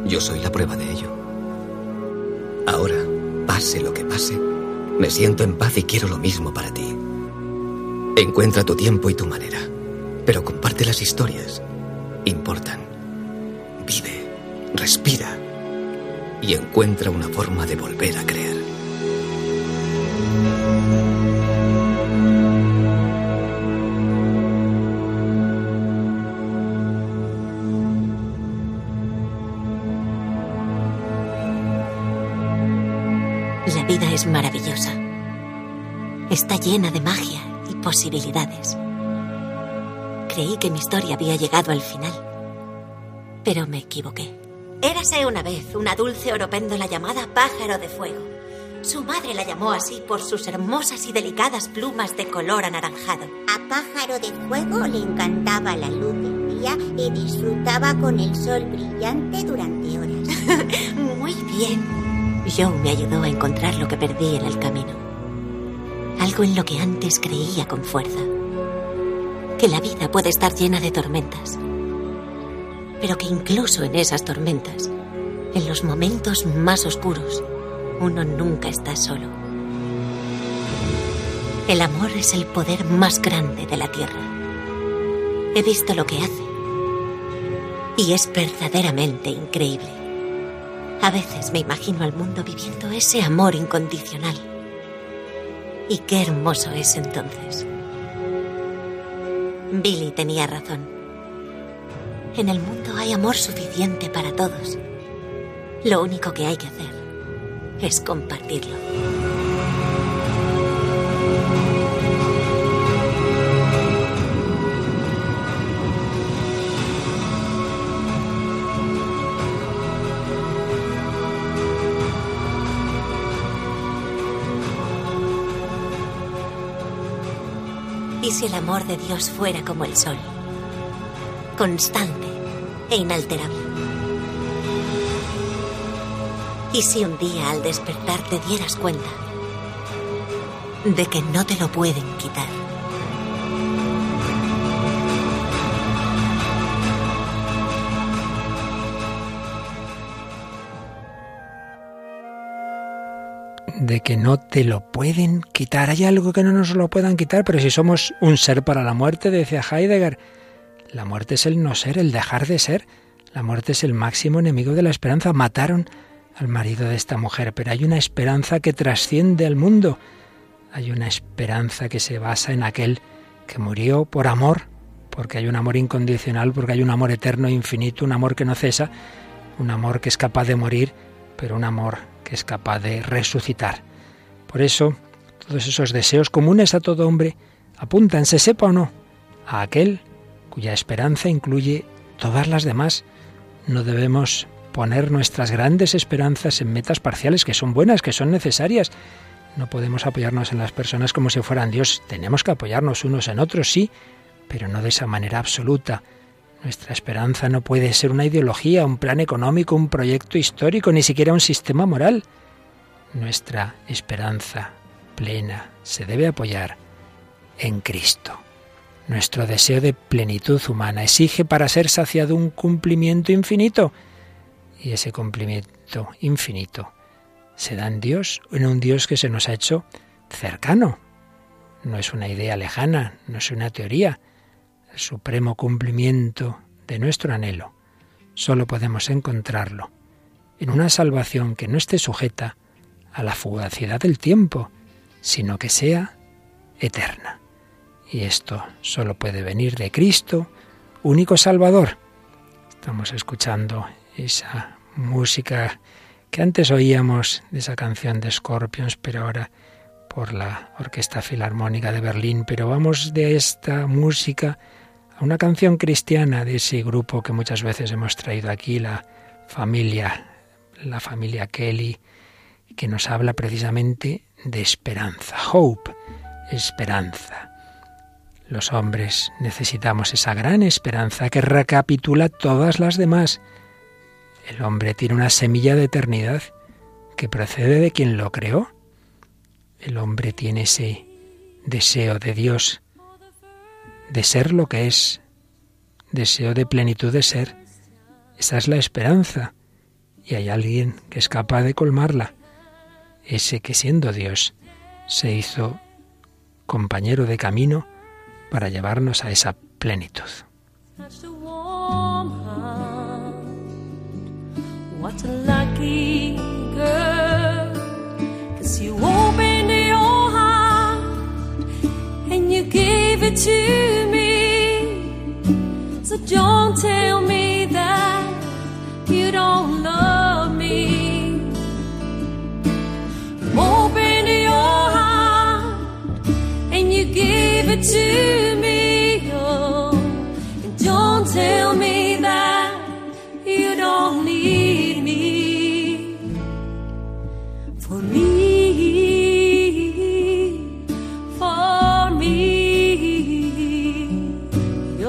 Speaker 3: Yo soy la prueba de ello. Ahora, pase lo que pase, me siento en paz y quiero lo mismo para ti. Encuentra tu tiempo y tu manera, pero comparte las historias. Importan. Vive, respira y encuentra una forma de volver a creer.
Speaker 4: Es maravillosa. Está llena de magia y posibilidades. Creí que mi historia había llegado al final, pero me equivoqué. Érase una vez una dulce oropéndola llamada pájaro de fuego. Su madre la llamó así por sus hermosas y delicadas plumas de color anaranjado.
Speaker 5: A pájaro de fuego le encantaba la luz del día y disfrutaba con el sol brillante durante horas.
Speaker 4: Muy bien. Joe me ayudó a encontrar lo que perdí en el camino. Algo en lo que antes creía con fuerza. Que la vida puede estar llena de tormentas. Pero que incluso en esas tormentas, en los momentos más oscuros, uno nunca está solo. El amor es el poder más grande de la tierra. He visto lo que hace. Y es verdaderamente increíble. A veces me imagino al mundo viviendo ese amor incondicional. Y qué hermoso es entonces. Billy tenía razón. En el mundo hay amor suficiente para todos. Lo único que hay que hacer es compartirlo. Si el amor de Dios fuera como el sol? Constante e inalterable. ¿Y si un día al despertar te dieras cuenta de que no te lo pueden quitar?
Speaker 1: De que no te lo pueden quitar. Hay algo que no nos lo puedan quitar, pero si somos un ser para la muerte, decía Heidegger, la muerte es el no ser, el dejar de ser. La muerte es el máximo enemigo de la esperanza. Mataron al marido de esta mujer, pero hay una esperanza que trasciende al mundo. Hay una esperanza que se basa en aquel que murió por amor, porque hay un amor incondicional, porque hay un amor eterno e infinito, un amor que no cesa, un amor que es capaz de morir, pero un amor que es capaz de resucitar. Por eso, todos esos deseos comunes a todo hombre apuntan, se sepa o no, a aquel cuya esperanza incluye todas las demás. No debemos poner nuestras grandes esperanzas en metas parciales que son buenas, que son necesarias. No podemos apoyarnos en las personas como si fueran Dios. Tenemos que apoyarnos unos en otros, sí, pero no de esa manera absoluta. Nuestra esperanza no puede ser una ideología, un plan económico, un proyecto histórico, ni siquiera un sistema moral. Nuestra esperanza plena se debe apoyar en Cristo. Nuestro deseo de plenitud humana exige para ser saciado un cumplimiento infinito. Y ese cumplimiento infinito se da en Dios, en un Dios que se nos ha hecho cercano. No es una idea lejana, no es una teoría, supremo cumplimiento de nuestro anhelo, solo podemos encontrarlo en una salvación que no esté sujeta a la fugacidad del tiempo, sino que sea eterna.
Speaker 6: Y esto solo puede venir de Cristo, único Salvador. Estamos escuchando esa música que antes oíamos de esa canción de Scorpions, pero ahora por la Orquesta Filarmónica de Berlín. Pero vamos de esta música a una canción cristiana de ese grupo que muchas veces hemos traído aquí, la familia, la familia Kelly, que nos habla precisamente de esperanza, hope, esperanza. Los hombres necesitamos esa gran esperanza que recapitula todas las demás. El hombre tiene una semilla de eternidad que procede de quien lo creó. El hombre tiene ese deseo de Dios, de ser lo que es, deseo de plenitud de ser. Esa es la esperanza. Y hay alguien que es capaz de colmarla. Ese que siendo Dios se hizo compañero de camino para llevarnos a esa plenitud. Gave it to me. So don't tell me that you don't love me. Open your heart and you gave it to me. Oh, and don't tell me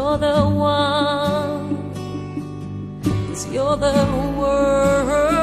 Speaker 6: You're the one, cause you're the world.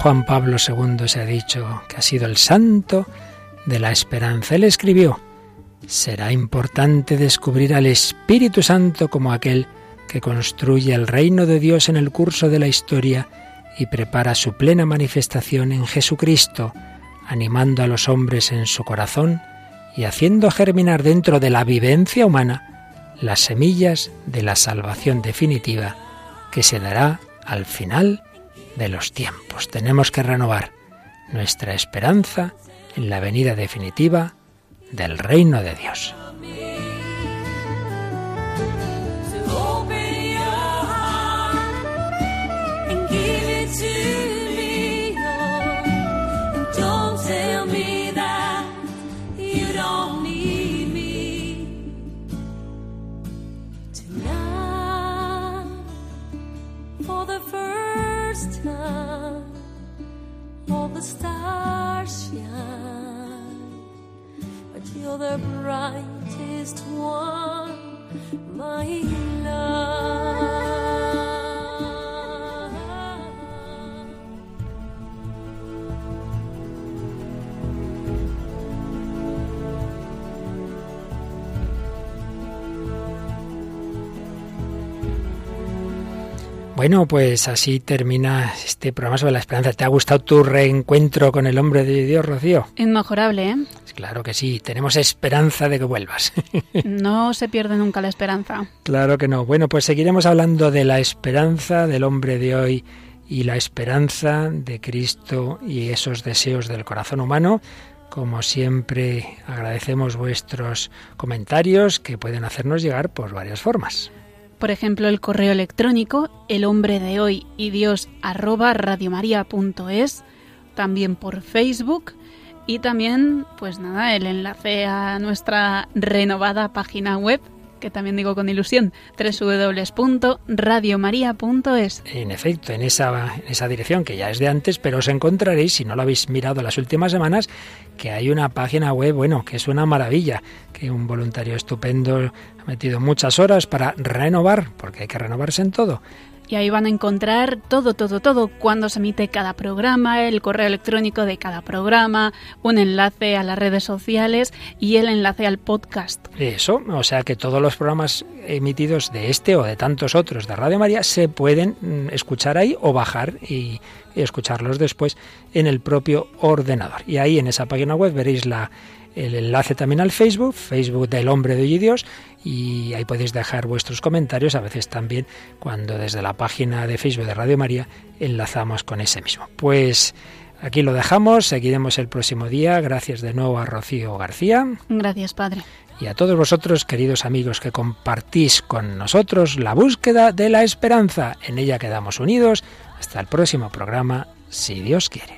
Speaker 6: Juan Pablo II se ha dicho que ha sido el santo de la esperanza. Él escribió, será importante descubrir al Espíritu Santo como aquel que construye el reino de Dios en el curso de la historia y prepara su plena manifestación en Jesucristo, animando a los hombres en su corazón y haciendo germinar dentro de la vivencia humana las semillas de la salvación definitiva que se dará al final de los tiempos. Tenemos que renovar nuestra esperanza en la venida definitiva del reino de Dios. All the stars shine, but you're the brightest one, my love.
Speaker 1: Bueno, pues así termina este programa sobre la esperanza. ¿Te ha gustado tu reencuentro con el hombre de Dios, Rocío?
Speaker 2: Inmejorable, ¿eh?
Speaker 1: Claro que sí, tenemos esperanza de que vuelvas.
Speaker 2: no se pierde nunca la esperanza.
Speaker 1: Claro que no. Bueno, pues seguiremos hablando de la esperanza del hombre de hoy y la esperanza de Cristo y esos deseos del corazón humano. Como siempre, agradecemos vuestros comentarios que pueden hacernos llegar por varias formas.
Speaker 2: Por ejemplo, el correo electrónico el hombre de hoy y Dios también por Facebook y también, pues nada, el enlace a nuestra renovada página web que también digo con ilusión, www.radiomaria.es.
Speaker 1: En efecto, en esa, en esa dirección que ya es de antes, pero os encontraréis, si no lo habéis mirado las últimas semanas, que hay una página web, bueno, que es una maravilla, que un voluntario estupendo ha metido muchas horas para renovar, porque hay que renovarse en todo
Speaker 2: y ahí van a encontrar todo, todo, todo, cuando se emite cada programa, el correo electrónico de cada programa, un enlace a las redes sociales y el enlace al podcast.
Speaker 1: Eso, o sea que todos los programas emitidos de este o de tantos otros de Radio María se pueden mm, escuchar ahí o bajar y, escucharlos después en el propio ordenador. Y ahí en esa página web veréis la el enlace también al Facebook, Facebook del Hombre de Hoy y Dios, y ahí podéis dejar vuestros comentarios, a veces también cuando desde la página de Facebook de Radio María enlazamos con ese mismo. Pues aquí lo dejamos, seguiremos el próximo día. Gracias de nuevo a Rocío García.
Speaker 2: Gracias, Padre.
Speaker 1: Y a todos vosotros, queridos amigos, que compartís con nosotros la búsqueda de la esperanza. En ella quedamos unidos. Hasta el próximo programa, si Dios quiere.